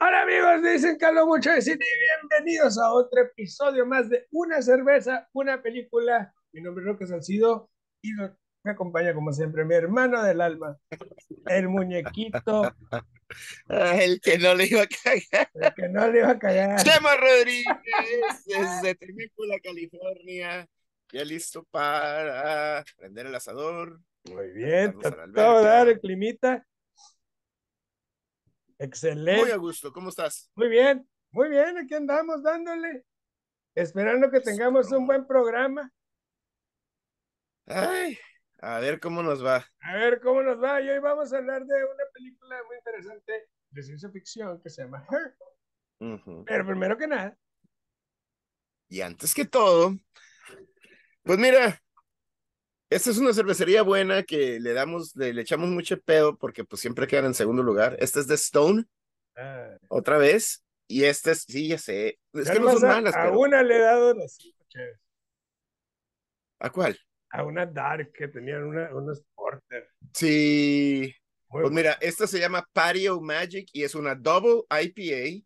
Hola amigos, dicen hablo mucho de cine y bienvenidos a otro episodio más de Una cerveza, una película. Mi nombre es Roque Salcido y me acompaña como siempre mi hermano del alma, el muñequito. el que no le iba a cagar. El que no le iba a cagar. Chema Rodríguez, desde Temícula, California, ya listo para prender el asador. Muy bien, todo dar el climita. Excelente. Muy a gusto, ¿cómo estás? Muy bien, muy bien, aquí andamos dándole, esperando que tengamos un buen programa. Ay, a ver cómo nos va. A ver cómo nos va. Y hoy vamos a hablar de una película muy interesante de ciencia ficción que se llama Her. Pero primero que nada. Y antes que todo, pues mira, esta es una cervecería buena que le damos, le, echamos mucho pedo porque pues siempre quedan en segundo lugar. Esta es de Stone. Ah. Otra vez. Y esta es, sí, ya sé. Es que no son malas. A una le he dado las ¿A cuál? A una Dark que tenían una, unos Porter. Sí. pues mira, esta se llama Patio Magic y es una Double IPA.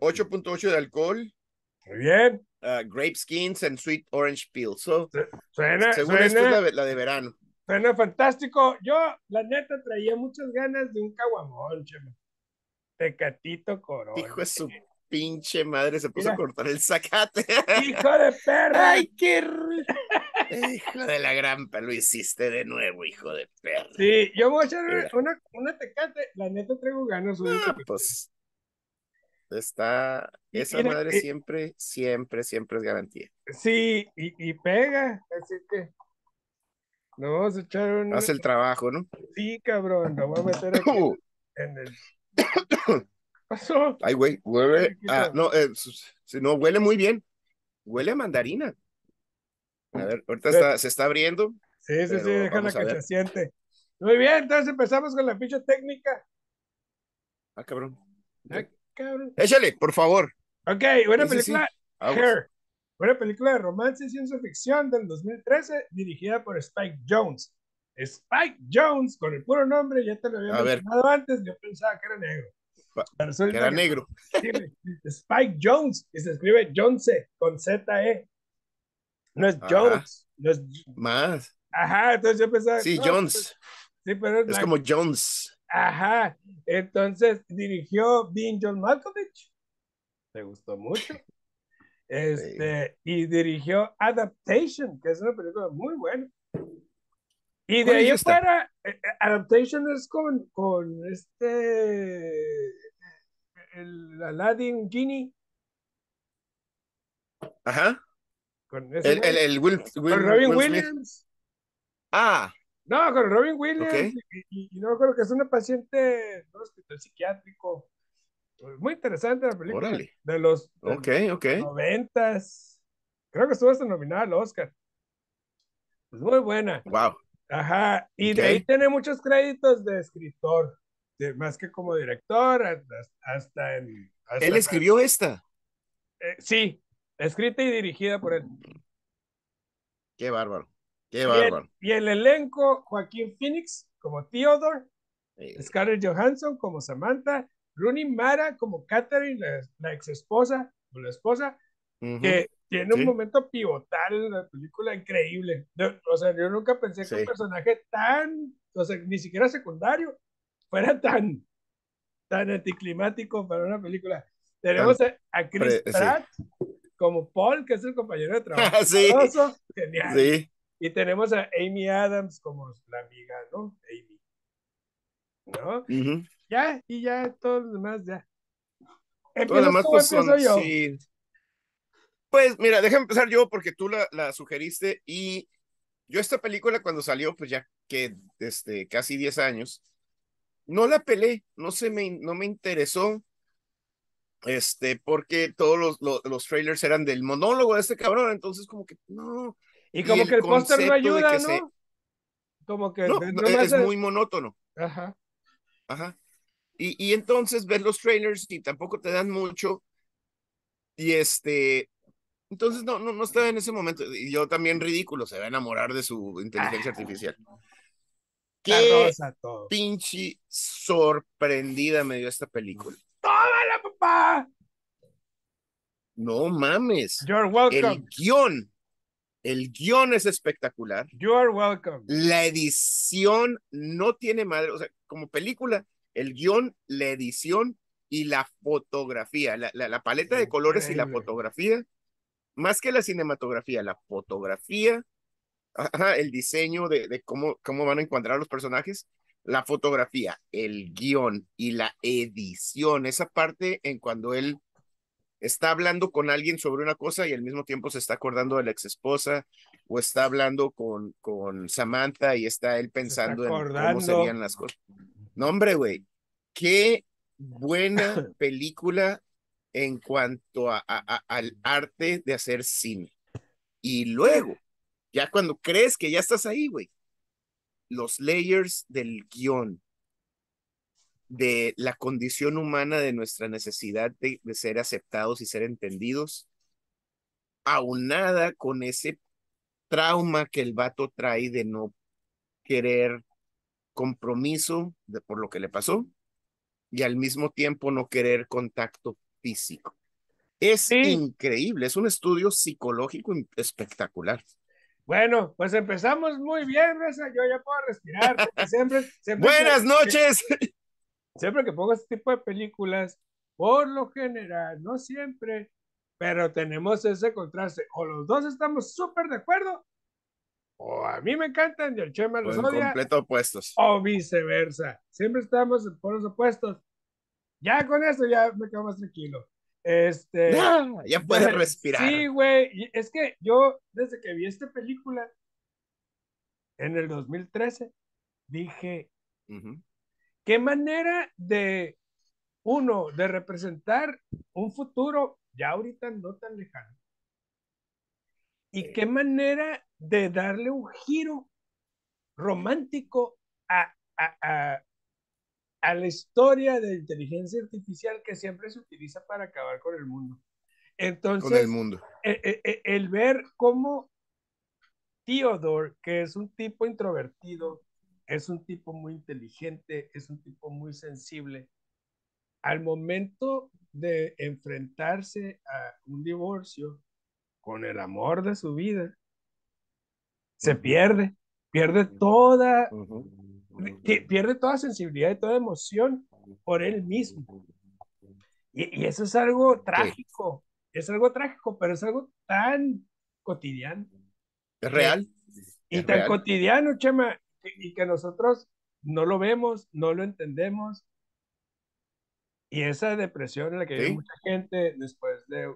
8.8 de alcohol. Muy bien. Uh, grape skins and sweet orange peel. So, suena, según esto es la, de verano. Suena fantástico. Yo, la neta, traía muchas ganas de un caguamón, chema. Tecatito corona. Hijo de su pinche madre, se puso a cortar el zacate. Hijo de perra. Ay, qué. hijo de la gran lo hiciste de nuevo, hijo de perra. Sí, yo voy a echar una, una, tecate. La neta traigo ganas. Ah, pues Está, esa madre siempre, siempre, siempre es garantía. Sí, y, y, pega, así que no vamos a echar un... Hace el trabajo, ¿no? Sí, cabrón, lo voy a meter aquí en el... pasó? Ay, güey, huele, ah, no, eh, si no, huele muy bien, huele a mandarina. A ver, ahorita está, se está abriendo. Sí, sí, sí, déjala que se siente. Muy bien, entonces empezamos con la ficha técnica. Ah, cabrón. Ah, Échale, por favor. Ok, buena película. Hair. Buena película de romance y ciencia ficción del 2013, dirigida por Spike Jones. Spike Jones, con el puro nombre, ya te lo había mencionado antes, yo pensaba que era negro. Que era negro. Spike Jones, y se escribe Jones con Z-E. No es Jones. No es... Más. Ajá, entonces yo pensaba. Sí, Jones. Sí, pero es, como Jones. Ajá, entonces dirigió Being John Malkovich, me gustó mucho. Este, y dirigió Adaptation, que es una película muy buena. Y de ahí fuera, eh, eh, Adaptation es con, con este, el Aladdin Genie. Ajá. Con el, el, Will, Robin Williams. Ah, no, con Robin Williams. Y, no creo que es una paciente de un hospital psiquiátrico. Muy interesante la película. De los noventas. Creo que estuvo hasta nominada al Oscar. Es muy buena. Wow. Ajá. Y de ahí tiene muchos créditos de escritor. más que como director, hasta, en. ¿Él escribió esta? Eh, sí, escrita y dirigida por él. Qué bárbaro. Qué bárbaro. Y el, elenco, Joaquín Phoenix como Theodore, Scarlett Johansson como Samantha, Rooney Mara como Catherine, la, ex esposa, o la esposa, que tiene un momento pivotal en la película increíble. o sea, yo nunca pensé que un personaje tan, o sea, ni siquiera secundario, fuera tan, tan anticlimático para una película. Tenemos a, Chris Pratt como Paul, que es el compañero de trabajo. sí. Genial. Sí. Y tenemos a Amy Adams como la amiga, ¿no? Amy. ¿No? Ya, y ya, todos los demás, ya. Todos los demás, pues, son, yo? Sí. Pues mira, déjame empezar yo porque tú la, la, sugeriste y yo esta película cuando salió, pues ya que este, casi 10 años, no la pelé, no, se me, no me interesó, este, porque todos los, los, los trailers eran del monólogo de este cabrón, entonces como que no, y como que el póster no ayuda, ¿no? Como que no, es, muy monótono. Ajá. Ajá. Y, y entonces ves los trailers y tampoco te dan mucho. Y este, entonces no, no, no estaba en ese momento. Y yo también ridículo, se va a enamorar de su inteligencia artificial. Qué pinche sorprendida me dio esta película. ¡Tómala, papá! No mames. You're welcome. El guion. El guion es espectacular. You're welcome. La edición no tiene madre. O sea, como película, el guion, la edición y la fotografía, la, la, paleta de colores y la fotografía, más que la cinematografía, la fotografía, el diseño de, de, cómo, cómo van a encontrar los personajes, la fotografía, el guion y la edición, esa parte en cuando él está hablando con alguien sobre una cosa y al mismo tiempo se está acordando de la ex esposa o está hablando con, con Samantha y está él pensando en cómo serían las cosas. No, hombre, güey, qué buena película en cuanto a, al arte de hacer cine. Y luego, ya cuando crees que ya estás ahí, güey, los layers del guion, de la condición humana, de nuestra necesidad de, de ser aceptados y ser entendidos, aunada con ese trauma que el vato trae de no querer compromiso de, por lo que le pasó y al mismo tiempo no querer contacto físico. Es increíble, es un estudio psicológico espectacular. Bueno, pues empezamos muy bien, Reza. Yo ya puedo respirar. Siempre, Buenas noches. Siempre que pongo este tipo de películas, por lo general, no siempre, pero tenemos ese contraste. O los dos estamos súper de acuerdo, o a mí me encantan y el Chema los odia. completo opuestos. O viceversa. Siempre estamos por los opuestos. Ya con eso ya me quedo más tranquilo. Este. ya puedes respirar. Sí, güey. Es que yo, desde que vi esta película en el 2013, dije: ¿qué manera de uno de representar un futuro ya ahorita no tan lejano? ¿Y qué manera de darle un giro romántico a, a, a, la historia de inteligencia artificial que siempre se utiliza para acabar con el mundo. Entonces, con el mundo. El, e, e, el, ver cómo Theodore, que es un tipo introvertido, es un tipo muy inteligente, es un tipo muy sensible, al momento de enfrentarse a un divorcio con el amor de su vida, se pierde, pierde toda, pierde toda sensibilidad y toda emoción por él mismo. Y, eso es algo trágico, es algo trágico, pero es algo tan cotidiano. Es real. Y tan cotidiano, Chema, y, que nosotros no lo vemos, no lo entendemos. Y esa depresión en la que vive mucha gente después de,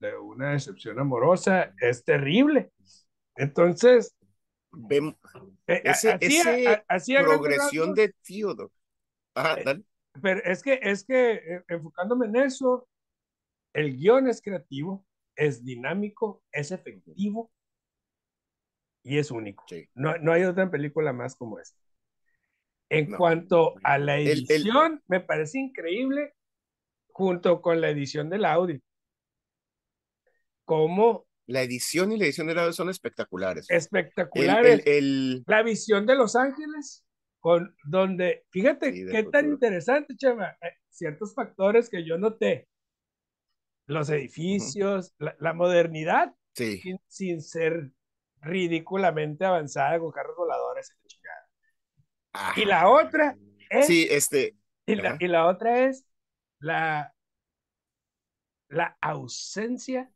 de una decepción amorosa es terrible. Entonces, vemos eh, esa progresión de Theodore. Eh, pero es que, es que eh, enfocándome en eso, el guion es creativo, es dinámico, es efectivo y es único. No, no hay otra película más como esta. En cuanto a la edición, me parece increíble junto con la edición del audio. Cómo la edición y la edición del audio son espectaculares. Espectaculares. El, La visión de Los Ángeles, con donde, fíjate qué tan interesante, Chema, eh, ciertos factores que yo noté. Los edificios, la, modernidad, sin, sin, ser ridículamente avanzada con carros voladores y chingada. Y la otra es. Sí, este. Y la, y la otra es la, la ausencia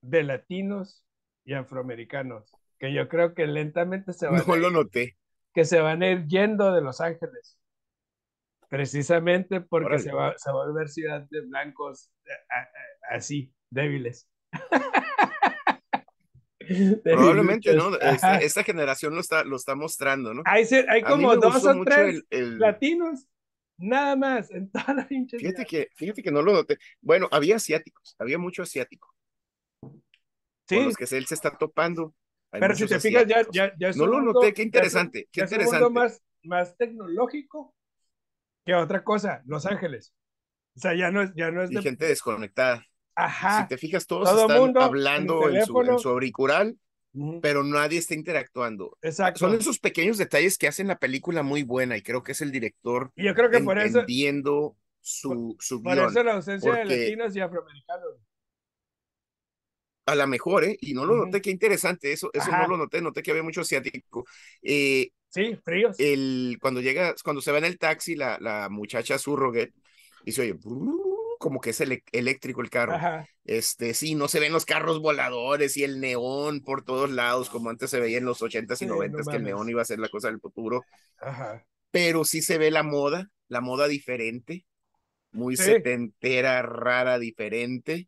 de latinos y afroamericanos, que yo creo que lentamente se van, no lo noté. que se van a ir yendo de Los Ángeles, precisamente porque se va, se va a ver ciudad de blancos así, débiles. Probablemente, ¿no? Esta, generación lo está, lo está mostrando, ¿no? Hay, hay como dos o tres latinos, nada más, en toda la fíjate que, fíjate que no lo noté. Bueno, había asiáticos, había mucho asiático con los que él se está topando. Pero si te fijas, ya, ya, ya es No lo noté, qué interesante, qué interesante. Es más, más tecnológico que otra cosa, Los Ángeles. O sea, ya no es, ya no es de... gente desconectada. Ajá. Si te fijas, todos están hablando en, su, en, su, auricular pero nadie está interactuando. Exacto. Son esos pequeños detalles que hacen la película muy buena y creo que es el director y yo creo que por eso, entendiendo su, su por eso la ausencia de latinos y afroamericanos. A la mejor, ¿eh? Y no lo noté, qué interesante, eso, eso no lo noté, noté que había mucho asiático. Eh, sí, fríos. El, cuando llega, cuando se va en el taxi, la, la muchacha Surroget, y se oye, como que es eléctrico el carro. Este, sí, no se ven los carros voladores y el neón por todos lados, como antes se veía en los ochentas y noventas, que el neón iba a ser la cosa del futuro. Ajá. Pero sí se ve la moda, la moda diferente, muy setentera, rara, diferente.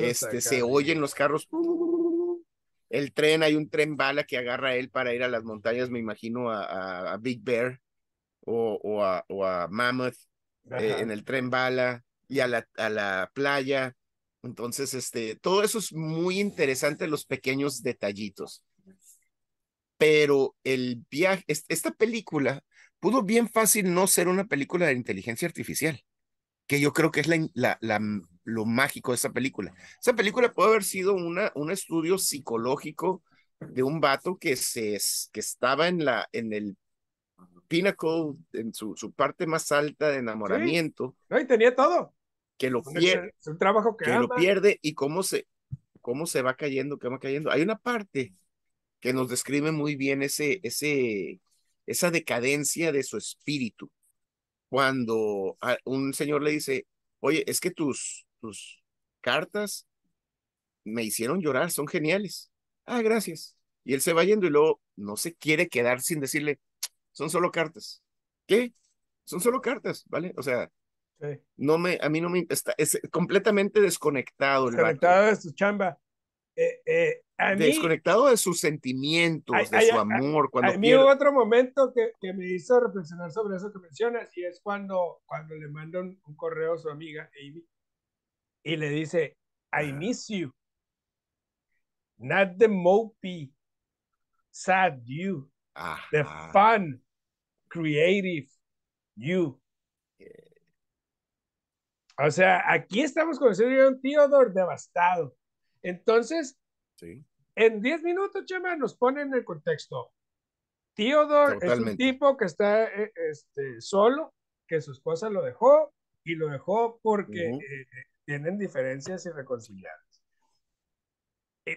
Este, se oyen los carros. El tren, hay un tren bala que agarra él para ir a las montañas, me imagino, a, a, Big Bear o, o, a, o a Mammoth eh, en el tren bala y a la, a la playa. Entonces, este, todo eso es muy interesante, los pequeños detallitos. Pero el viaje, esta película pudo bien fácil no ser una película de inteligencia artificial, que yo creo que es la, la, lo mágico de esta película. Esa película puede haber sido una, un estudio psicológico de un vato que, se, que estaba en, la, en el pinnacle, en su, su parte más alta de enamoramiento. Sí. tenía todo que lo pierde, un trabajo que, lo pierde y cómo se, cómo se va cayendo, que va cayendo. Hay una parte que nos describe muy bien ese, ese, esa decadencia de su espíritu. Cuando un señor le dice, oye, es que tus, tus cartas me hicieron llorar, son geniales. Ah, gracias. Y él se va yendo y luego no se quiere quedar sin decirle, son solo cartas. ¿Qué? Son solo cartas, ¿vale? O sea, no me, a mí no me está, es completamente desconectado. Desconectado de su chamba. Eh, eh, desconectado de sus sentimientos, de su amor. cuando a mí hubo otro momento que, que, me hizo reflexionar sobre eso que mencionas y es cuando, cuando le manda un, correo a su amiga Amy y le dice, I miss you. Not the mopey, sad you. The fun, creative you. O sea, aquí estamos conociendo a un Theodore devastado. Entonces, en 10 minutos, Chema, nos ponen en el contexto. Theodore es un tipo que está eh, este, solo, que su esposa lo dejó y lo dejó porque eh, eh, tienen diferencias irreconciliables.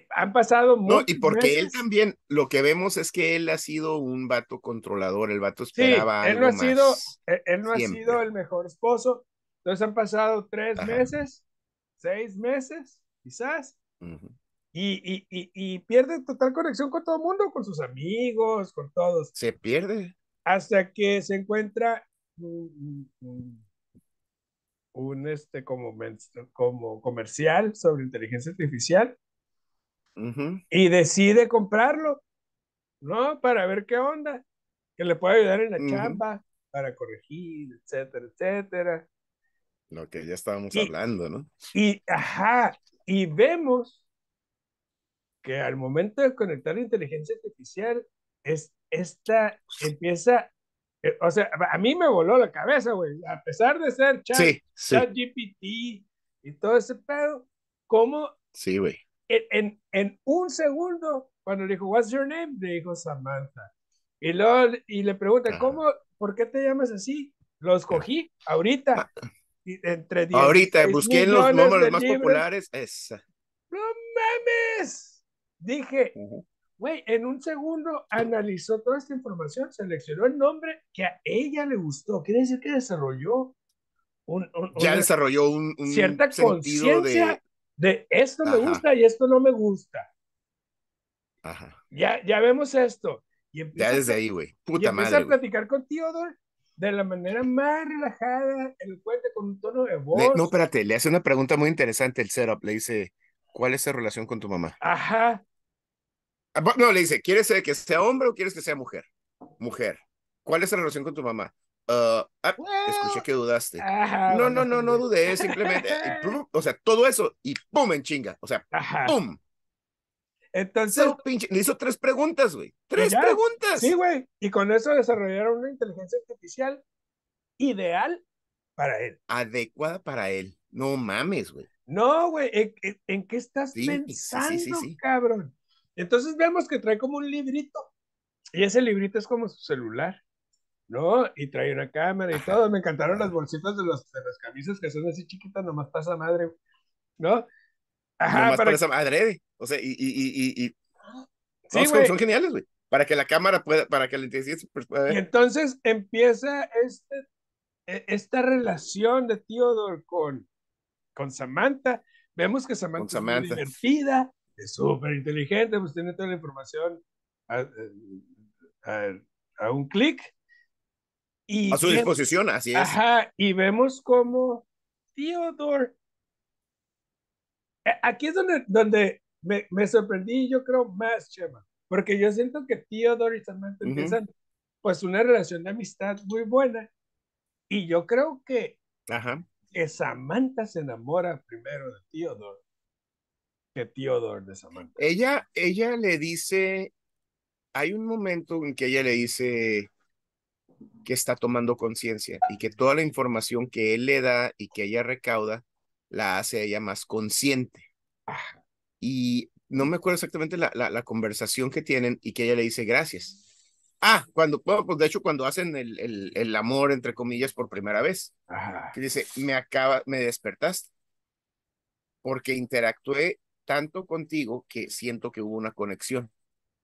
han pasado No, y porque él también, lo que vemos es que él ha sido un vato controlador, el vato esperaba él no ha sido, él, no ha sido el mejor esposo, entonces han pasado tres meses, seis meses, quizás, y, y, y, pierde total conexión con todo el mundo, con sus amigos, con todos. Se pierde. Hasta que se encuentra un, este, como, como comercial sobre inteligencia artificial y decide comprarlo, ¿no? Para ver qué onda, que le puede ayudar en la chamba, para corregir, etcétera, etcétera. Lo que ya estábamos hablando, ¿no? Y, ajá, y vemos que al momento de conectar la inteligencia artificial, es, esta empieza, eh, o sea, a mí me voló la cabeza, güey, a pesar de ser chat, chat GPT y todo ese pedo, ¿cómo? Sí, güey. En, en, un segundo, cuando le dijo, What's your name? Le dijo Samantha. Y, luego, y le pregunta, ¿cómo? ¿Por qué te llamas así? Lo escogí ahorita. Entre Ahorita busqué en los números más populares. Esa. ¡No mames! Dije, güey, en un segundo analizó toda esta información, seleccionó el nombre que a ella le gustó. Quiere decir que desarrolló un, ya desarrolló un, cierta conciencia de... esto me gusta y esto no me gusta. Ajá. Ya, ya vemos esto. Y ya desde ahí, güey. Puta y empieza a platicar con Theodore de la manera más relajada, elocuente, con un tono de voz. no, espérate, le hace una pregunta muy interesante el setup. Le dice, ¿cuál es la relación con tu mamá? Ajá. Ah, no, le dice, ¿quieres que sea hombre o quieres que sea mujer? Mujer. ¿Cuál es la relación con tu mamá? Uh, ah, escuché que dudaste. no, no, no, no dudé, simplemente. o sea, todo eso y ¡pum! en chinga. O sea, ¡pum! Entonces. le hizo tres preguntas, güey. Tres preguntas. Sí, güey. Y con eso desarrollaron una inteligencia artificial ideal para él. Adecuada para él. No mames, güey. No, güey. ¿En, qué estás pensando, cabrón? Entonces vemos que trae como un librito y ese librito es como su celular, ¿no? Y trae una cámara y todo. Me encantaron las bolsitas de, los, de las camisas que son así chiquitas, nomás pasa madre, ¿no? Ajá, nomás para esa madre, o sea, y, y, y, y... Sí, son, geniales, güey. Para que la cámara pueda, para que la inteligencia pues, pueda Y entonces empieza este, e, esta relación de Theodore con, con Samantha. Vemos que Samantha, es muy divertida, es súper inteligente, pues tiene toda la información a, a, un clic. Y a su disposición, así es. Ajá, y vemos como Theodore. Aquí es donde, donde me, me sorprendí, yo creo, más, Chema, porque yo siento que Theodore y Samantha empiezan pues una relación de amistad muy buena. Y yo creo que, Ajá. que Samantha se enamora primero de Theodore que Theodore de Samantha. Ella, ella le dice, hay un momento en que ella le dice que está tomando conciencia y que toda la información que él le da y que ella recauda la hace ella más consciente. Y no me acuerdo exactamente la, la, conversación que tienen y que ella le dice gracias. Ah, cuando, bueno, pues de hecho cuando hacen el, el, el amor, entre comillas, por primera vez, que dice, me acaba, me despertaste, porque interactué tanto contigo que siento que hubo una conexión,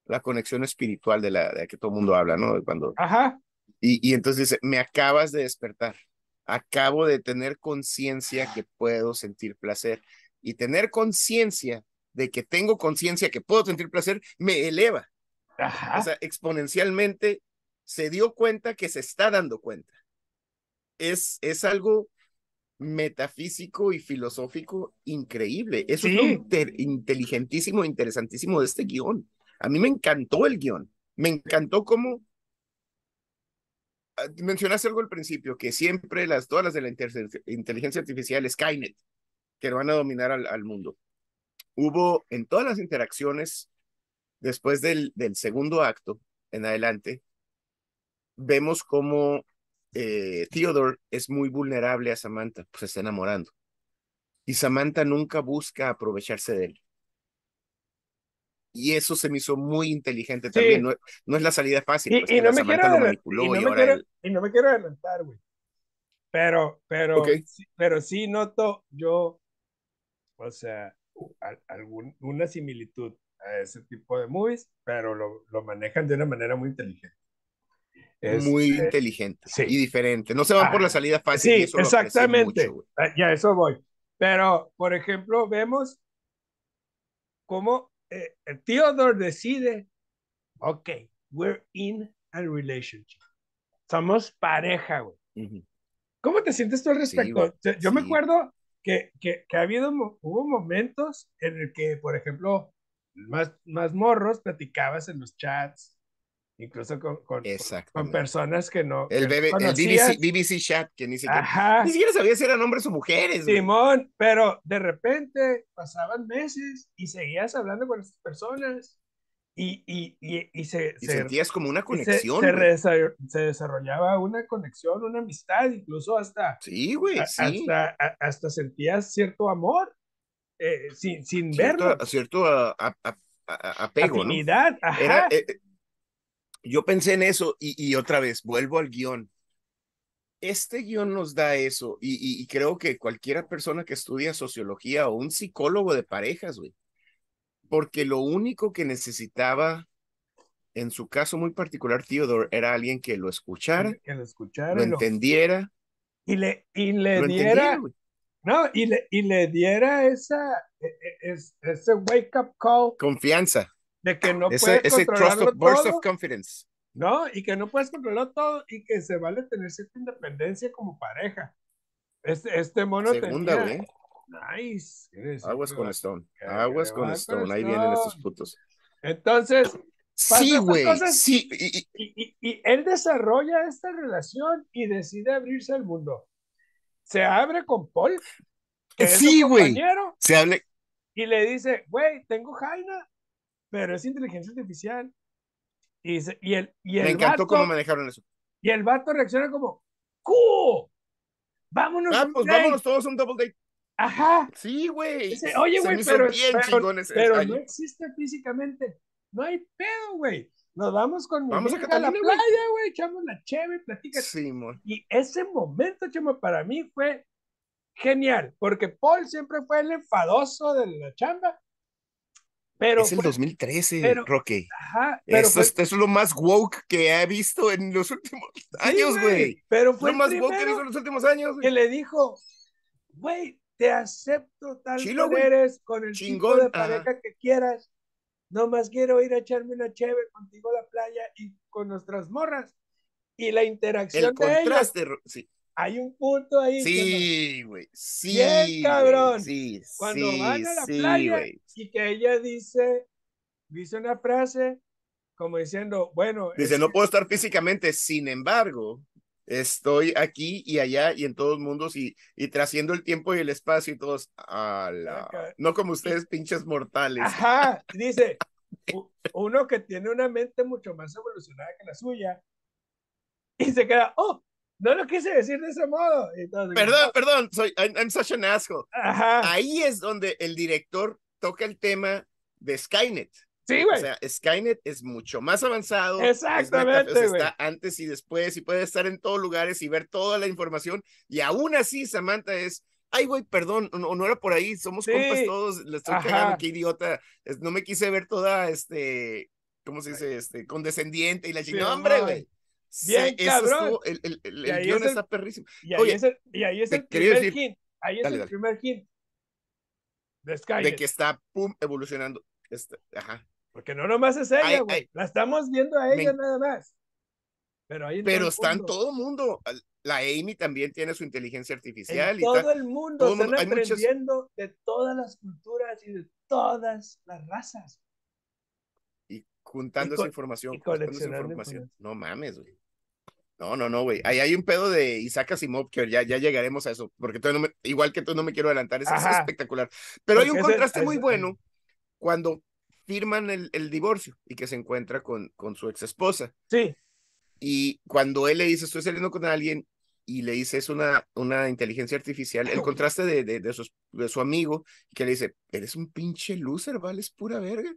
la conexión espiritual de la de que todo el mundo habla, ¿no? Cuando, Ajá. Y, y entonces dice, me acabas de despertar, acabo de tener conciencia que puedo sentir placer y tener conciencia de que tengo conciencia que puedo sentir placer me eleva. Ajá. O sea, exponencialmente se dio cuenta que se está dando cuenta. Es, es algo metafísico y filosófico increíble. Eso es lo inteligentísimo, interesantísimo de este guion. A mí me encantó el guion. Me encantó cómo mencionaste algo al principio, que siempre las, todas las de la inteligencia artificial, Skynet, que van a dominar al, mundo. Hubo en todas las interacciones, después del, del segundo acto en adelante, vemos cómo eh, Theodore es muy vulnerable a Samantha, pues se está enamorando. Y Samantha nunca busca aprovecharse de él. Y eso se me hizo muy inteligente también. No, no, es la salida fácil. Y, pues, no me quiero y, no me quiero, adelantar, güey. Pero, pero, sí, pero sí noto yo, o sea, algún, una similitud a ese tipo de movies, pero lo, lo manejan de una manera muy inteligente muy este, inteligente y diferente. No se van por la ah, salida fácil. Sí, exactamente. Ah, ya, eso voy. Pero, por ejemplo, vemos cómo eh, Theodore decide, ok, we're in a relationship. Somos pareja, güey. ¿Cómo te sientes tú al respecto? Yo me acuerdo que, que, que, ha habido, hubo momentos en el que, por ejemplo, más, más morros platicabas en los chats incluso con, con, con, personas que no. El, BBC, chat, que ni siquiera, ni siquiera sabía si eran hombres o mujeres. Simón, pero de repente pasaban meses y seguías hablando con esas personas y, y, y, y se, sentías como una conexión. Se, se, desarrollaba una conexión, una amistad, incluso hasta. Sí, güey, sí. Hasta, hasta sentías cierto amor. Eh, sin, sin cierto, verlo. Cierto a, a, apego, Afinidad, ajá. Era, eh, yo pensé en eso y, otra vez, vuelvo al guion. Este guion nos da eso y, creo que cualquiera persona que estudia sociología o un psicólogo de parejas, güey, porque lo único que necesitaba, en su caso muy particular, Theodore, era alguien que lo escuchara, que lo, escuchara, lo entendiera. Y le, y le diera, no, y le, y le diera esa, e, e, ese wake up call. Confianza de que no ese, puedes ese trust of, burst of confidence. No, y que no puedes controlar todo y que se vale tener cierta independencia como pareja. Este, este mono Segunda, güey. Nice. Aguas con Stone. Aguas con Stone. Ahí vienen estos putos. Entonces. Sí, güey. Sí. Y, y, él desarrolla esta relación y decide abrirse al mundo. Se abre con Paul. sí, güey. Se hable. Y le dice, güey, tengo Jaina, pero es inteligencia artificial. Y, y el, y el Me encantó cómo manejaron eso. Y el vato reacciona como, ¡Cu! ¡Vámonos! Ah, pues vámonos todos a un double date. Ajá. Sí, güey. Oye, güey, pero, pero, pero no existe físicamente. no hay pedo, güey. Nos vamos con vamos a, a, la playa, güey, echamos la cheve, platica. Sí, y ese momento, chamo, para mí fue genial, porque Paul siempre fue el enfadoso de la chamba. Pero es el 2013, Roque. Ajá, esto, es, lo más woke que he visto en los últimos años, güey. pero fue lo más woke que he visto en los últimos años. Que le dijo, güey, te acepto tal como eres, con el tipo de pareja que quieras. Nomás quiero ir a echarme una cheve contigo a la playa y con nuestras morras. Y la interacción el contraste, sí hay un punto ahí. Sí, güey. Sí. Bien, cabrón. Sí, Cuando van a la playa y que ella dice, dice una frase como diciendo, bueno. Dice, no puedo estar físicamente, sin embargo, estoy aquí y allá y en todos mundos y, y trasciendo el tiempo y el espacio y todos, ala. no como ustedes, pinches mortales. Ajá, dice, uno que tiene una mente mucho más evolucionada que la suya y se queda, oh, no lo quise decir de ese modo. perdón, perdón, soy, I'm, such an asshole. Ahí es donde el director toca el tema de Skynet. Sí, güey. O sea, Skynet es mucho más avanzado. Exactamente. está antes y después y puede estar en todos lugares y ver toda la información. Y aún así, Samantha es. Ay, güey, perdón, no, no era por ahí, somos compas todos, le estoy cagando, qué idiota. No me quise ver toda, este, ¿cómo se dice? Este, condescendiente y la chingada. hombre, güey. Bien, cabrón. el, el, el, guion está perrísimo. Y ahí es el, y ahí es el primer hint. Ahí es el primer hint. De. De que está, pum, evolucionando. Este, ajá. Porque no nomás es ella, güey. La estamos viendo a ella nada más. Pero, ahí Pero está en todo el mundo. La Amy también tiene su inteligencia artificial. y todo el mundo están aprendiendo de todas las culturas y de todas las razas. Juntando esa información. información. No mames, güey. No, no, no, güey. Ahí hay un pedo de Isaac Asimov que ya, ya llegaremos a eso, porque no me, igual que tú no me quiero adelantar, es, espectacular. Pero hay un contraste muy bueno cuando firman el, el, divorcio y que se encuentra con, con su ex esposa. Sí. Y cuando él le dice, estoy saliendo con alguien, y le dice, es una, una inteligencia artificial, el contraste de, de, de, su, de su amigo, que le dice, eres un pinche loser, vales pura verga.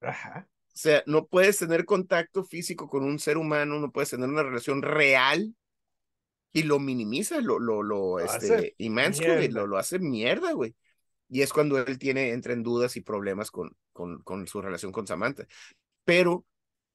Ajá. O sea, no puedes tener contacto físico con un ser humano, no puedes tener una relación real y lo minimiza, lo, lo, lo, este, y lo, lo hace mierda, güey. Y es cuando él tiene, entra en dudas y problemas con, con, con su relación con Samantha. Pero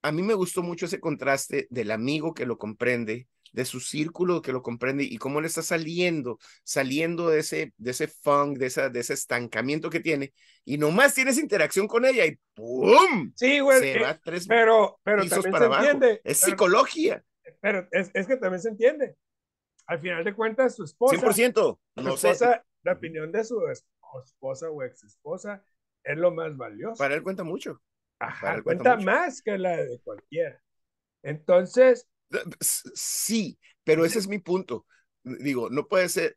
a mí me gustó mucho ese contraste del amigo que lo comprende, de su círculo que lo comprende y cómo le está saliendo, saliendo de ese, de ese funk, de, esa, de ese estancamiento que tiene, y nomás tienes interacción con ella y ¡pum! Sí, güey. Se eh, va tres pero, pero pisos para abajo. Entiende, es psicología. Pero es, es, que también se entiende. Al final de cuentas, su esposa. 100%. No su esposa, la opinión de su esposa o ex esposa es lo más valioso. Para él cuenta mucho. Ajá, cuenta, cuenta más que la de cualquiera. Entonces, Sí, pero ese es mi punto. Digo, no puede ser,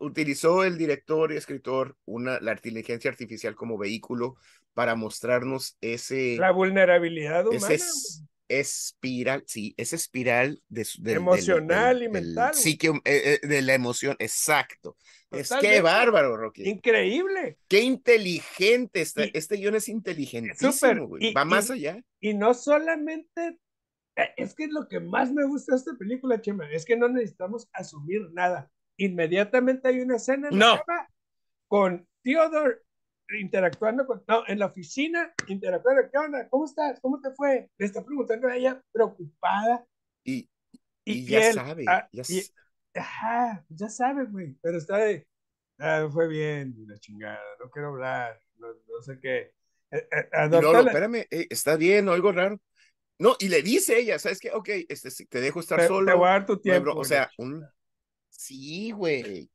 utilizó el director y escritor una, la inteligencia artificial como vehículo para mostrarnos ese... La vulnerabilidad humana. Ese espiral, sí, esa espiral de, emocional y mental. sí, que, eh, eh, de la emoción, exacto. Es que bárbaro, Rocky. Increíble. Qué inteligente está. este guion es inteligentísimo, Va más allá. Y no solamente es que es lo que más me gusta de esta película, Chema, es que no necesitamos asumir nada. Inmediatamente hay una escena en no. con Theodore interactuando con, no, en la oficina, interactuando, ¿qué onda? ¿Cómo estás? ¿Cómo te fue? Le está preguntando a ella, preocupada. Y, y, ya sabe, ah, ya, ajá, ya sabe, güey, pero está de, ah, fue bien, la chingada, no quiero hablar, no, sé qué. Eh, eh, no, no, espérame, está bien, algo raro. No, y le dice ella, ¿sabes qué? Ok, este, te dejo estar solo. Te voy a dar tu tiempo. o sea, un... Sí, güey.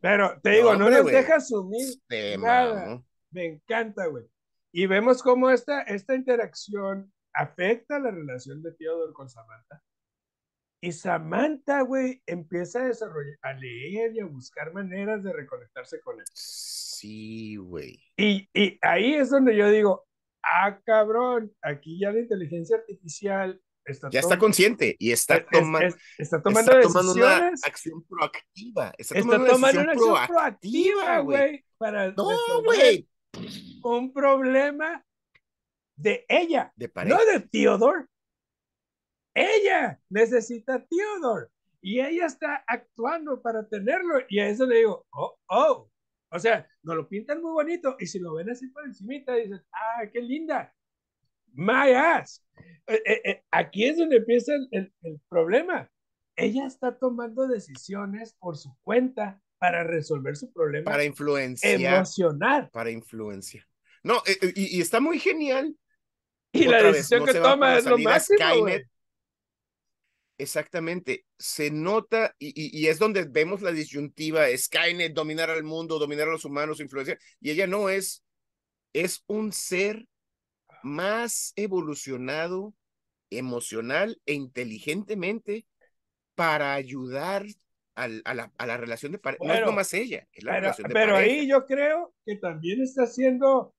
Pero te digo, no, nos deja asumir nada. Me encanta, güey. Y vemos cómo esta, esta interacción afecta la relación de Theodore con Samantha. Y Samantha, güey, empieza a desarrollar, a leer y a buscar maneras de reconectarse con él. Sí, güey. Y, y ahí es donde yo digo, ah, cabrón, aquí ya la inteligencia artificial está ya está consciente y está, tomando está tomando, está tomando una acción proactiva. Está tomando, una, acción proactiva, güey. Para no, güey. Un problema de ella, de no de Theodore. Ella necesita a Theodore y ella está actuando para tenerlo y a eso le digo, oh, oh, o sea, nos lo pintan muy bonito y si lo ven así por encimita dicen, ah, qué linda, my ass. Eh, eh, eh, aquí es donde empieza el, el, problema. Ella está tomando decisiones por su cuenta para resolver su problema. Para influenciar. Emocional. Para influenciar. No, y, y, está muy genial. Y la decisión que toma es lo máximo. Exactamente, se nota y, y, es donde vemos la disyuntiva, Skynet, dominar al mundo, dominar a los humanos, influencia, y ella no es, es un ser más evolucionado emocional e inteligentemente para ayudar a, la, a la, relación de pareja. no es nomás ella, es la pero, relación de pero ahí yo creo que también está siendo,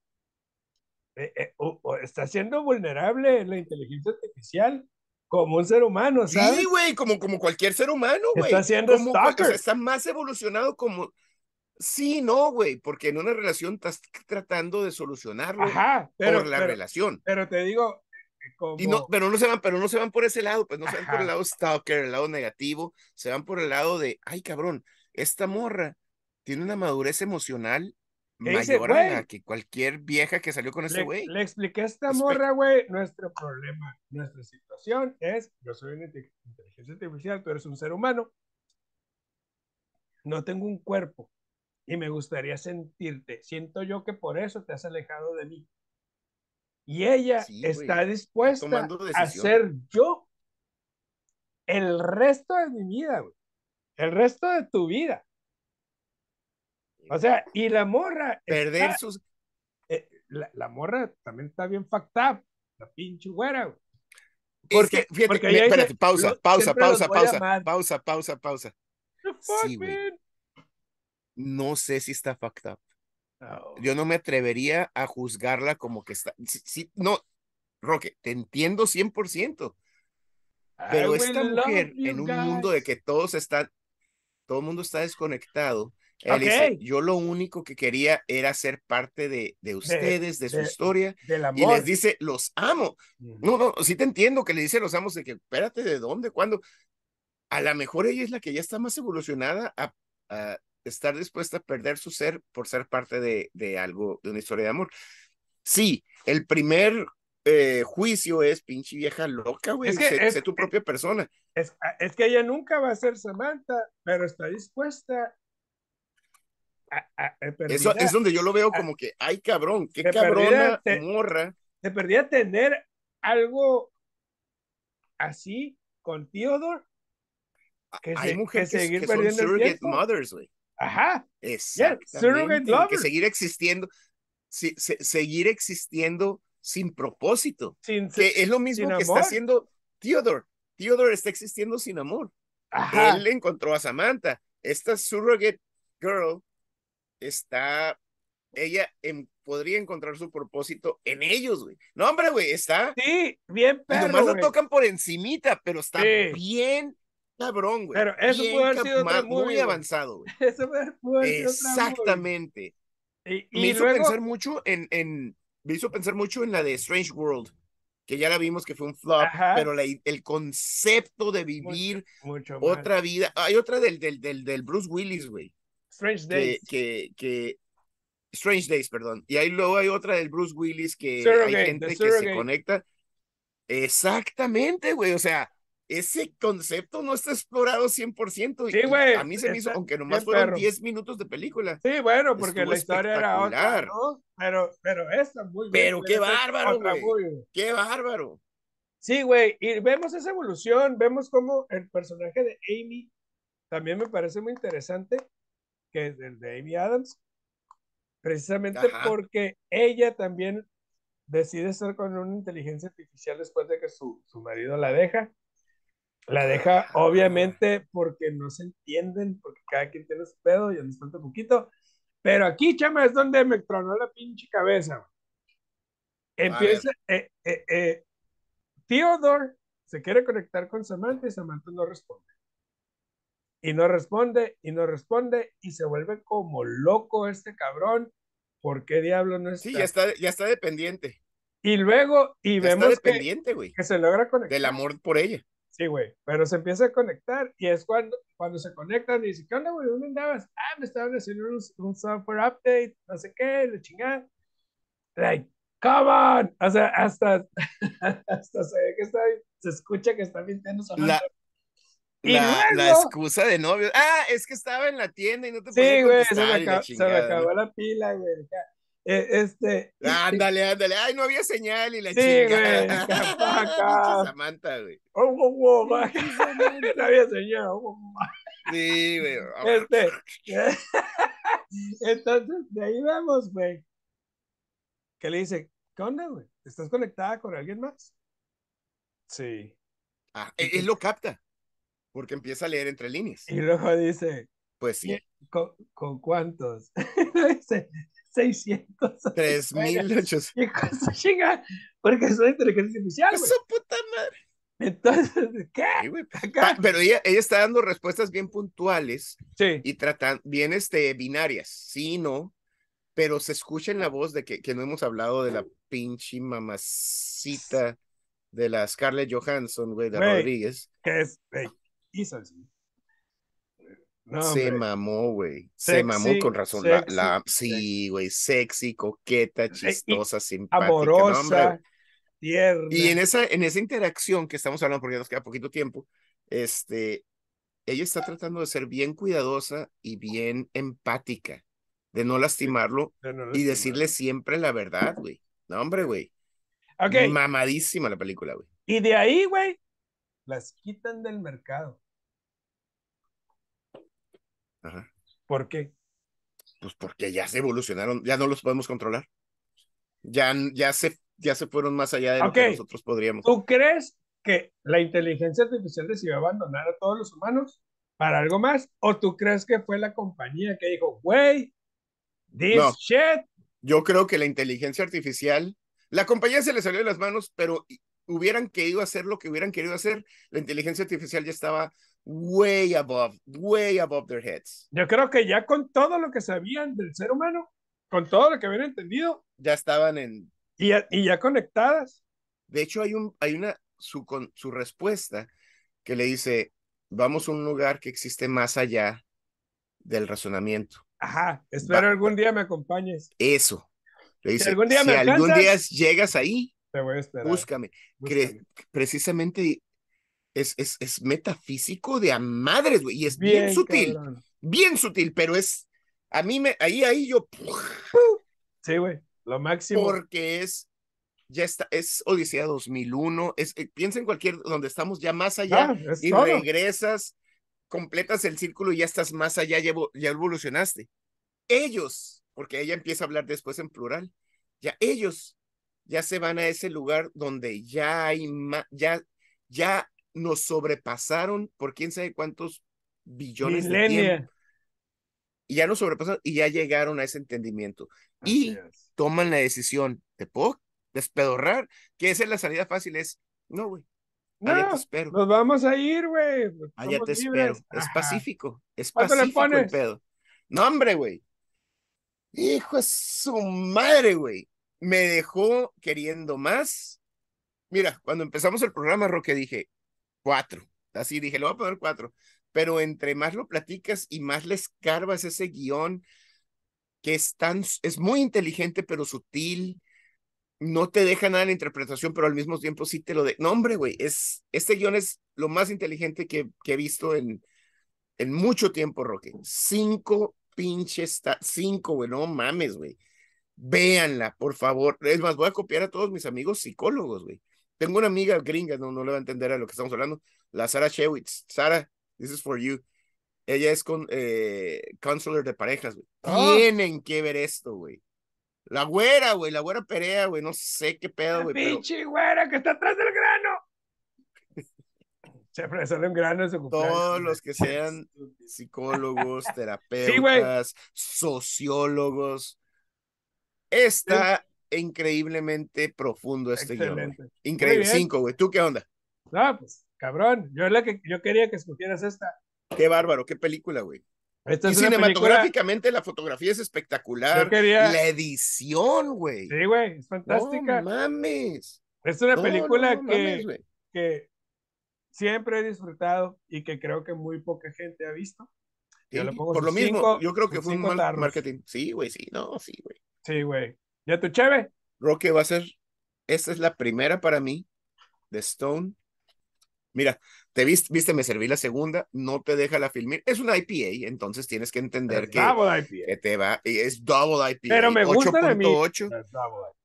eh, eh, está siendo vulnerable la inteligencia artificial como un ser humano, ¿sabes? Sí, güey, como, como cualquier ser humano, güey. Está siendo como, está más evolucionado como... Sí, no, güey, porque en una relación estás tratando de solucionarlo Ajá, pero, por la relación. Pero te digo, como... y no, pero no se van, pero no se van por ese lado, pues no se van por el lado stalker, el lado negativo, se van por el lado de, ay, cabrón, esta morra tiene una madurez emocional mayor a que cualquier vieja que salió con ese güey. Le, expliqué a esta morra, güey, nuestro problema, nuestra situación es, yo soy una inteligencia artificial, tú eres un ser humano, no tengo un cuerpo y me gustaría sentirte. Siento yo que por eso te has alejado de mí. Y ella está dispuesta a ser yo el resto de mi vida, güey. El resto de tu vida. O sea, y la morra. Perder sus. Eh, la, morra también está bien fucked up. La pinche güera. Porque, fíjate, espérate, pausa, pausa, pausa, pausa, pausa, pausa, pausa. Sí, No sé si está fucked up. Yo no me atrevería a juzgarla como que está. Sí, no, Roque, te entiendo 100%. Pero esta mujer, en un mundo de que todos están, todo el mundo está desconectado, él dice, yo lo único que quería era ser parte de, de ustedes, de, su historia. Y les dice, los amo. No, no, sí te entiendo que le dice los amos de que, espérate, ¿de dónde? ¿Cuándo? A lo mejor ella es la que ya está más evolucionada a, estar dispuesta a perder su ser por ser parte de, de algo, de una historia de amor. Sí, el primer eh, juicio es pinche vieja loca, güey. Es que sé, tu propia persona. Es, es, que ella nunca va a ser Samantha, pero está dispuesta eso es donde yo lo veo como que, ay cabrón, qué cabrona morra. Te perdía tener algo así con Theodore. Que hay mujeres que, seguir son surrogate mothers, güey. Ajá. Exactamente. que seguir existiendo, seguir existiendo sin propósito. que es lo mismo que está haciendo Theodore. Theodore está existiendo sin amor. Ajá. Él encontró a Samantha. Esta surrogate girl está, ella podría encontrar su propósito en ellos, güey. No, hombre, güey, está. Sí, bien perro, nomás lo tocan por encimita, pero está bien cabrón, güey. Pero eso puede haber sido muy avanzado, güey. Eso puede Exactamente. Y, me hizo pensar mucho en, en, me hizo pensar mucho en la de Strange World, que ya la vimos que fue un flop, pero la, el concepto de vivir otra vida, hay otra del, del, del, del Bruce Willis, güey. Strange Days. Que, que, Strange Days, perdón. Y ahí luego hay otra del Bruce Willis que hay gente que se conecta. Exactamente, güey. O sea, ese concepto no está explorado 100%. Sí, güey. A mí se me hizo, aunque nomás fueron 10 minutos de película. Sí, bueno, porque la historia era otra, ¿no? Pero, pero esta muy Pero qué bárbaro, güey. Qué bárbaro. Sí, güey. Y vemos esa evolución, vemos cómo el personaje de Amy también me parece muy interesante que es el de Amy Adams, precisamente porque ella también decide estar con una inteligencia artificial después de que su, su marido la deja. La deja, obviamente, porque no se entienden, porque cada quien tiene su pedo y nos falta poquito. Pero aquí, chama, es donde me tronó la pinche cabeza. Empieza, eh, eh, eh, Theodore se quiere conectar con Samantha y Samantha no responde y no responde y no responde y se vuelve como loco este cabrón. ¿Por qué diablo no está? Sí, ya está, ya está dependiente. Y luego, y vemos que, que, se logra conectar. Del amor por ella. Sí, güey, pero se empieza a conectar y es cuando, cuando se conectan y dice, ¿qué onda, güey? ¿Dónde andabas? Ah, me estaban haciendo un, software update, no sé qué, le chingada. Like, come on. O sea, hasta, hasta se ve que está, se escucha que está mintiendo La, la, la, excusa de novio. Ah, es que estaba en la tienda y no te Sí, güey, se, me acabó, se me acabó la pila, güey. Eh, este. Ándale, ándale. Ay, no había señal y la sí, chingada. Güey, Samantha, güey. Oh, oh, oh, no había señal. Oh, sí, güey. Este. Entonces, de ahí vamos, güey. ¿Qué le dice? ¿Qué onda, güey? ¿Estás conectada con alguien más? Sí. Ah, e, él lo capta. Porque empieza a leer entre líneas. Y luego dice. Pues sí. ¿Con, con cuántos? dice, 600. 3800. ¿Qué cosa chinga? Porque es una inteligencia artificial. Eso puta madre. Entonces, ¿qué? Pero ella, ella está dando respuestas bien puntuales sí. y tratan bien este, binarias. Sí, no, pero se escucha en la voz de que, que no hemos hablado de la pinche mamacita de la Scarlett Johansson, güey, de Rodríguez. Que es, hey, hizo se mamó, güey. Se mamó con razón. la, sí, güey, sexy, coqueta, chistosa, simpática. Amorosa, tierna. Y en esa, en esa interacción que estamos hablando, porque nos queda poquito tiempo, este, ella está tratando de ser bien cuidadosa y bien empática, de no lastimarlo y decirle siempre la verdad, güey. No, hombre, güey. Mamadísima la película, güey. Y de ahí, güey, las quitan del mercado. ¿Por qué? Pues porque ya se evolucionaron, ya no los podemos controlar. Ya, ya, se, ya se fueron más allá de lo que nosotros podríamos. ¿Tú crees que la inteligencia artificial decidió abandonar a todos los humanos para algo más? ¿O tú crees que fue la compañía que dijo, güey, this shit? Yo creo que la inteligencia artificial, la compañía se le salió de las manos, pero hubieran querido hacer lo que hubieran querido hacer, la inteligencia artificial ya estaba way above, way above their heads. Yo creo que ya con todo lo que sabían del ser humano, con todo lo que habían entendido, ya estaban en... Y ya, y ya conectadas. De hecho, hay, un, hay una, su, con, su respuesta que le dice, vamos a un lugar que existe más allá del razonamiento. Ajá, espero algún día me acompañes. Eso. Le dice, si algún día, si algún día llegas ahí, te voy a esperar. Búscame. Precisamente es, es, es metafísico de a madres, güey, y es bien, sutil, bien sutil, pero es, a mí me, ahí, ahí yo... Sí, güey, lo máximo. Porque es, ya está, es Odisea 2001, es, eh, piensa en cualquier, donde estamos ya más allá, ah, y regresas, completas el círculo y ya estás más allá, ya, ya evolucionaste. Ellos, porque ella empieza a hablar después en plural, ya ellos ya se van a ese lugar donde ya hay ya ya nos sobrepasaron por quién sabe cuántos billones de tiempo. Y ya nos sobrepasaron y ya llegaron a ese entendimiento. y toman la decisión, ¿te puedo despedorrar? Que esa es la salida fácil, es, no, güey. No, te espero. Nos vamos a ir, güey. Allá te espero. Es pacífico. Es pacífico el pedo. No, hombre, güey. Hijo es su madre, güey. Me dejó queriendo más. Mira, cuando empezamos el programa, Roque, dije, cuatro. Así dije, le voy a poner cuatro. Pero entre más lo platicas y más le escarbas ese guion, que es tan, es muy inteligente, pero sutil, no te deja nada en la interpretación, pero al mismo tiempo sí te lo de. No, hombre, güey, es, este guion es lo más inteligente que, he visto en, en mucho tiempo, Roque. Cinco pinches, cinco, güey, no mames, güey. Véanla, por favor. Es más, voy a copiar a todos mis amigos psicólogos, güey. Tengo una amiga gringa, no, no le va a entender a lo que estamos hablando, la Sara Shewitz. Sara, this is for you. Ella es con, eh, counselor de parejas, güey. Ah. Tienen que ver esto, güey. La güera, güey, la güera Perea, güey, no sé qué pedo, güey. Pinche güera que está atrás del grano. Siempre sale un grano en su Todos los que sean psicólogos, terapeutas, sociólogos. Esta increíblemente profundo este guion. Increíble. Cinco, güey. ¿Tú qué onda? No, pues, cabrón. Yo, la que, yo quería que escogieras esta. Qué bárbaro, qué película, güey. y cinematográficamente la fotografía es espectacular. La edición, güey. Sí, güey, es fantástica. No mames. Es una película que, que siempre he disfrutado y que creo que muy poca gente ha visto. por lo mismo, yo creo que fue un mal marketing. Sí, güey, sí, no, sí, güey. Sí, güey. ¿Ya tu cheve? Roque va a ser, esta es la primera para mí de Stone. Mira, te viste, viste, me serví la segunda, no te deja la filmir. Es una IPA, entonces tienes que entender que, que, te va, es double IPA. Pero me gusta 8.8.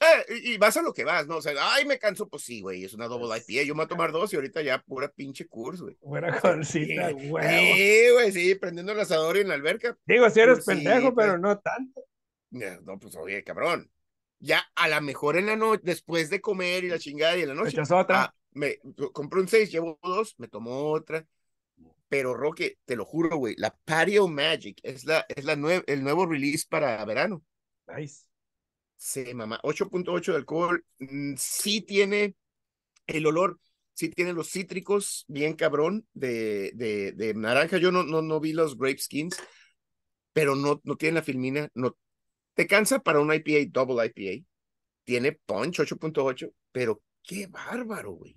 Eh, y, vas a lo que vas, ¿no? O sea, ay, me canso, pues sí, güey, es una double IPA. Yo me voy a tomar dos y ahorita ya pura pinche curso, güey. Buena colcita, güey. Sí, güey, sí, prendiendo el asador y en la alberca. Digo, si eres pendejo, pero no tanto. No, pues oye, cabrón. Ya a la mejor en la noche, después de comer y la chingada y en la noche. Echas otra. Ah, me compré un seis, llevo dos, me tomo otra. Pero Roque, te lo juro, güey, la Patio Magic es la, es la el nuevo release para verano. Nice. Sí, mamá. 8.8 de alcohol. Mm, sí tiene el olor, sí tiene los cítricos, bien cabrón, de, de, de naranja. Yo no, no, no vi los grape skins, pero no, no tiene la filmina. No, te cansa para un IPA, double IPA. Tiene punch 8.8, pero qué bárbaro, güey.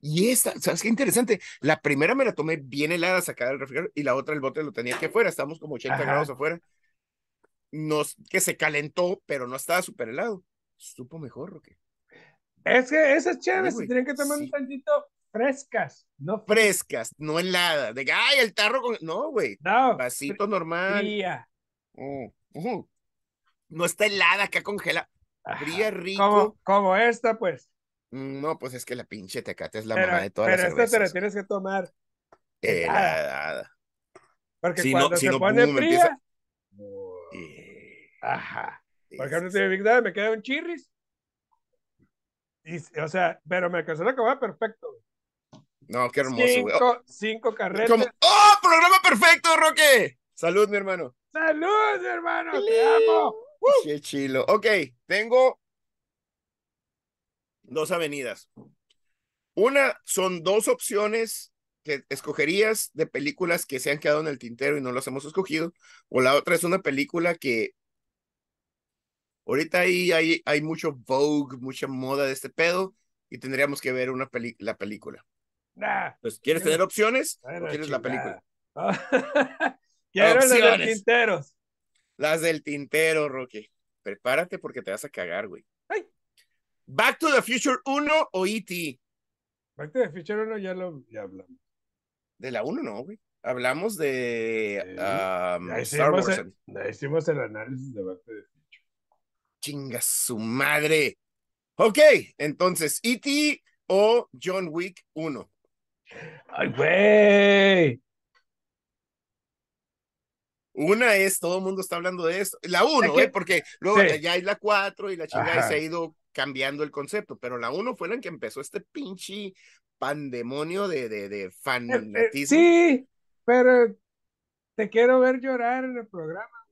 Y esta, ¿sabes qué interesante? La primera me la tomé bien helada, sacada del refrigerador, y la otra el bote lo tenía aquí afuera. Estamos como 80 grados afuera que se calentó, pero no estaba súper helado. Supo mejor, ¿o qué? Es que esas chéves se tienen que tomar un tantito frescas, no frescas, no heladas. De ay, el tarro con. No, güey. No. Vasito normal. Fría. Oh, no está helada acá congela. Fría rico. Como, como, esta, pues. Mm, no, pues es que la pinche tecate es la mamá de todas pero las Pero esta te la tienes que tomar. Helada. Porque cuando se pone fría. Ajá. Por ejemplo, si me queda un chirris. Y, o sea, pero me alcanzó a acabar perfecto. No, qué hermoso, güey. Cinco, oh, cinco carreras. ¡Oh, programa perfecto, Roque! Salud, mi hermano. Salud, mi hermano, te amo. Qué chilo. Ok, tengo dos avenidas. Una son dos opciones que escogerías de películas que se han quedado en el tintero y no las hemos escogido. O la otra es una película que Ahorita ahí hay, hay mucho Vogue, mucha moda de este pedo y tendríamos que ver una peli la película. pues, ¿Quieres tener opciones o quieres la película? Quiero del tinteros. Las del tintero, Rocky. Prepárate porque te vas a cagar, güey. Back to the Future 1 o E.T. Back to the Future 1 ya lo ya hablamos. De la 1 no, güey. Hablamos de um, Star Wars. hicimos el análisis de Back to the Chinga su madre. Ok, entonces, E.T. o John Wick 1. Ay, güey. Una es, todo el mundo está hablando de esto. La 1, güey, porque luego ya hay la 4 y la chingada se ha ido cambiando el concepto, pero la 1 fue la en que empezó este pinche pandemonio de, de, de fanatismo. Sí, pero te quiero ver llorar en el programa.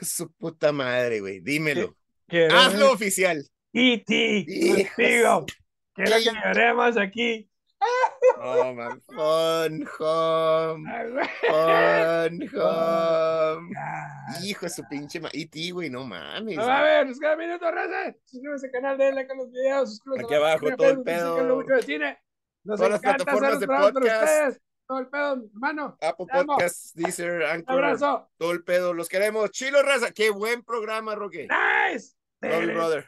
Su puta madre, güey, dímelo. Hazlo oficial. E.T. contigo. Quiero que lloremos aquí. Oh, man. Fun home. Fun home. Hijo de su pinche E.T., güey, no mames. a ver, nos queda minuto, raza. Suscríbete al canal, denle con los videos. Suscríbete Aquí abajo, todo el pedo. Todas las plataformas de podcast. Todo el pedo, hermano. Apple Podcasts, Deezer, Anchor. Abrazo. Todo el pedo. Los queremos. Chilo, raza. Qué buen programa, Roque. Nice. Love brother.